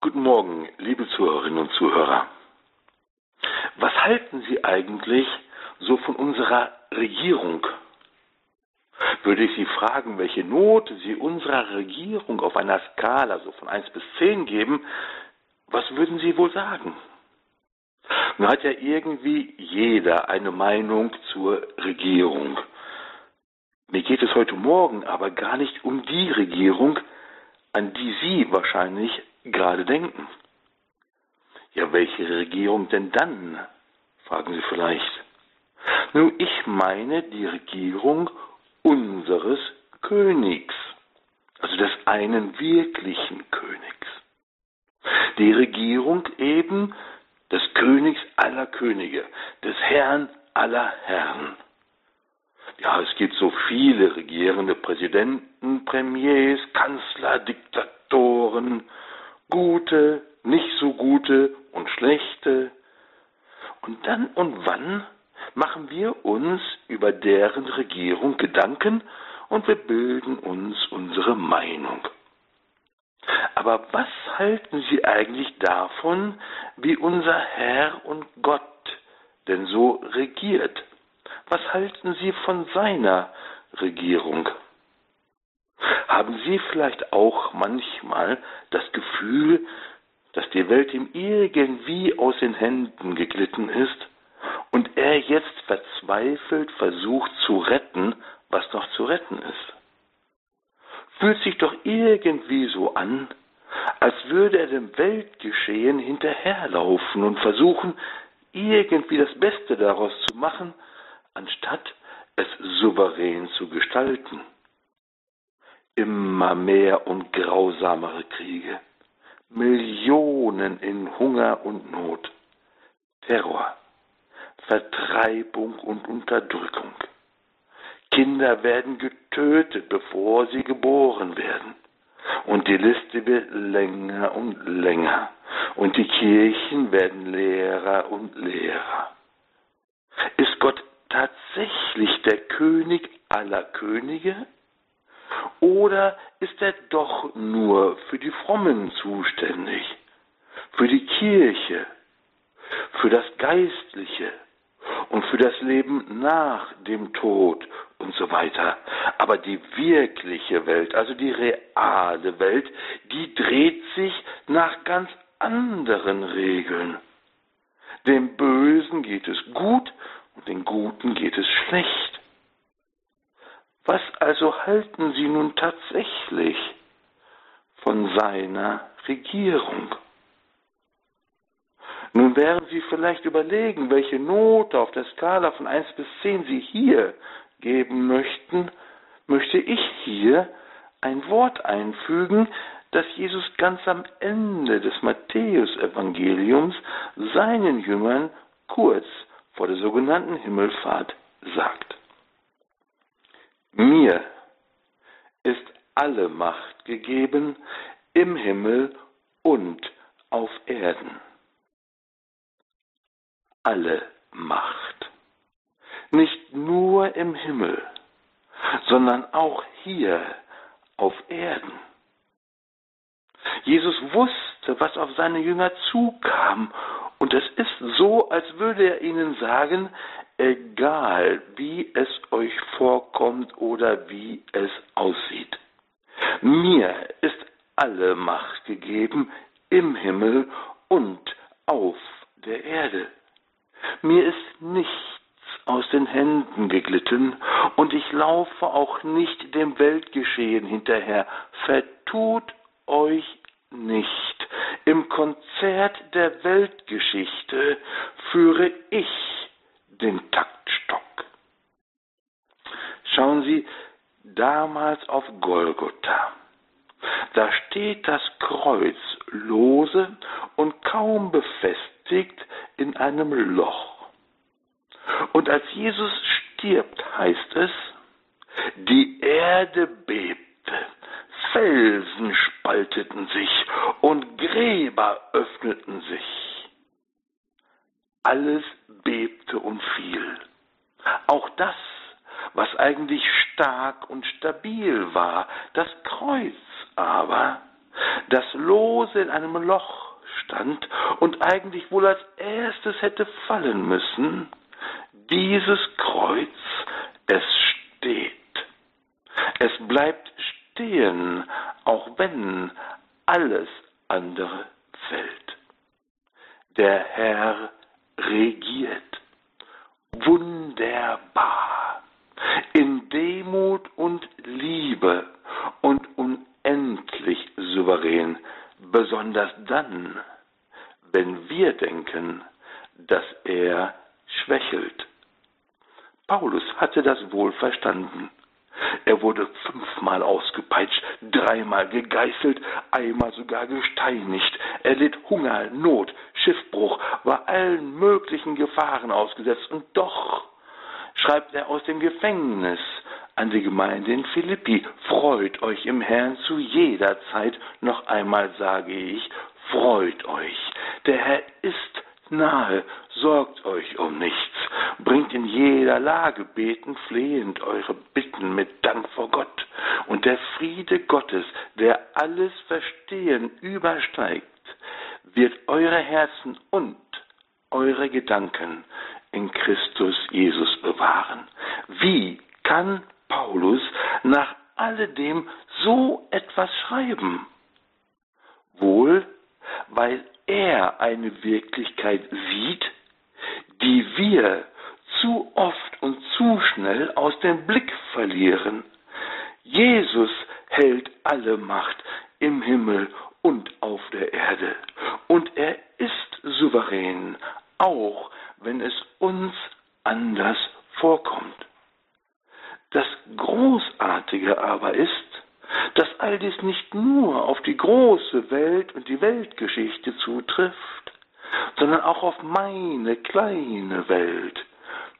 Guten Morgen, liebe Zuhörerinnen und Zuhörer. Was halten Sie eigentlich so von unserer Regierung? Würde ich Sie fragen, welche Note Sie unserer Regierung auf einer Skala so von 1 bis 10 geben, was würden Sie wohl sagen? Nun hat ja irgendwie jeder eine Meinung zur Regierung. Mir geht es heute Morgen aber gar nicht um die Regierung, an die Sie wahrscheinlich gerade denken. Ja, welche Regierung denn dann? fragen Sie vielleicht. Nun, ich meine die Regierung unseres Königs, also des einen wirklichen Königs. Die Regierung eben des Königs aller Könige, des Herrn aller Herren. Ja, es gibt so viele regierende Präsidenten, Premiers, Kanzler, Diktatoren, gute, nicht so gute und schlechte. Und dann und wann machen wir uns über deren Regierung Gedanken und wir bilden uns unsere Meinung. Aber was halten Sie eigentlich davon, wie unser Herr und Gott denn so regiert? Was halten Sie von seiner Regierung? Haben Sie vielleicht auch manchmal das Gefühl, dass die Welt ihm irgendwie aus den Händen geglitten ist und er jetzt verzweifelt versucht zu retten, was noch zu retten ist? Fühlt sich doch irgendwie so an, als würde er dem Weltgeschehen hinterherlaufen und versuchen, irgendwie das Beste daraus zu machen, anstatt es souverän zu gestalten immer mehr und grausamere Kriege, Millionen in Hunger und Not, Terror, Vertreibung und Unterdrückung. Kinder werden getötet, bevor sie geboren werden. Und die Liste wird länger und länger. Und die Kirchen werden leerer und leerer. Ist Gott tatsächlich der König aller Könige? Oder ist er doch nur für die Frommen zuständig, für die Kirche, für das Geistliche und für das Leben nach dem Tod und so weiter. Aber die wirkliche Welt, also die reale Welt, die dreht sich nach ganz anderen Regeln. Dem Bösen geht es gut und den Guten geht es schlecht. Halten Sie nun tatsächlich von seiner Regierung? Nun werden Sie vielleicht überlegen, welche Note auf der Skala von 1 bis 10 Sie hier geben möchten, möchte ich hier ein Wort einfügen, das Jesus ganz am Ende des Matthäusevangeliums seinen Jüngern kurz vor der sogenannten Himmelfahrt sagt. Mir ist alle Macht gegeben im Himmel und auf Erden. Alle Macht. Nicht nur im Himmel, sondern auch hier auf Erden. Jesus wusste, was auf seine Jünger zukam, und es ist so, als würde er ihnen sagen, egal wie es euch vorkommt oder wie es aussieht. Mir ist alle Macht gegeben im Himmel und auf der Erde. Mir ist nichts aus den Händen geglitten, und ich laufe auch nicht dem Weltgeschehen hinterher. Vertut euch nicht. Im Konzert der Weltgeschichte führe ich den Taktstock. Schauen Sie damals auf Golgotha. Da steht das Kreuz lose und kaum befestigt in einem Loch. Und als Jesus stirbt, heißt es, die Erde bebte, Felsen spalteten sich und Gräber öffneten sich alles bebte und fiel. Auch das, was eigentlich stark und stabil war, das Kreuz aber, das lose in einem Loch stand und eigentlich wohl als erstes hätte fallen müssen, dieses Kreuz, es steht. Es bleibt stehen, auch wenn alles andere fällt. Der Herr regiert. Wunderbar. In Demut und Liebe und unendlich souverän, besonders dann, wenn wir denken, dass er schwächelt. Paulus hatte das wohl verstanden. Er wurde fünfmal ausgepeitscht, dreimal gegeißelt, einmal sogar gesteinigt. Er litt Hunger, Not, Schiffbruch, war allen möglichen Gefahren ausgesetzt. Und doch schreibt er aus dem Gefängnis an die Gemeinde in Philippi, freut euch im Herrn zu jeder Zeit. Noch einmal sage ich, freut euch. Der Herr ist nahe, sorgt euch um nichts, bringt in jeder Lage betend, flehend eure Bitten mit Dank vor Gott. Und der Friede Gottes, der alles Verstehen übersteigt, wird eure Herzen und eure Gedanken in Christus Jesus bewahren. Wie kann Paulus nach alledem so etwas schreiben? Wohl, weil er eine Wirklichkeit sieht, die wir zu oft und zu schnell aus dem Blick verlieren. Jesus hält alle Macht im Himmel und auf der Erde. Und er ist souverän, auch wenn es uns anders vorkommt. Das Großartige aber ist, all dies nicht nur auf die große Welt und die Weltgeschichte zutrifft, sondern auch auf meine kleine Welt,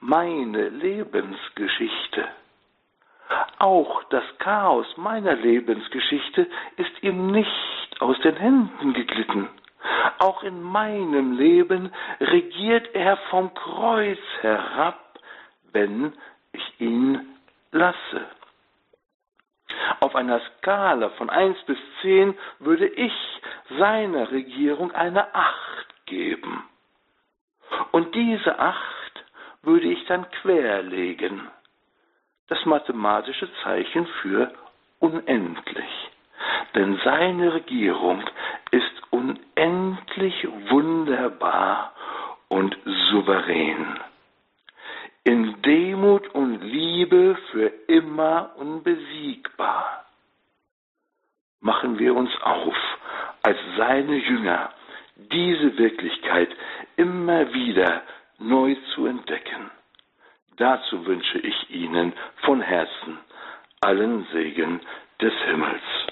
meine Lebensgeschichte. Auch das Chaos meiner Lebensgeschichte ist ihm nicht aus den Händen geglitten. Auch in meinem Leben regiert er vom Kreuz herab, wenn ich ihn lasse. Auf einer Skala von 1 bis 10 würde ich seiner Regierung eine 8 geben. Und diese 8 würde ich dann querlegen. Das mathematische Zeichen für unendlich. Denn seine Regierung ist unendlich wunderbar und souverän in Demut und Liebe für immer unbesiegbar. Machen wir uns auf, als seine Jünger diese Wirklichkeit immer wieder neu zu entdecken. Dazu wünsche ich Ihnen von Herzen allen Segen des Himmels.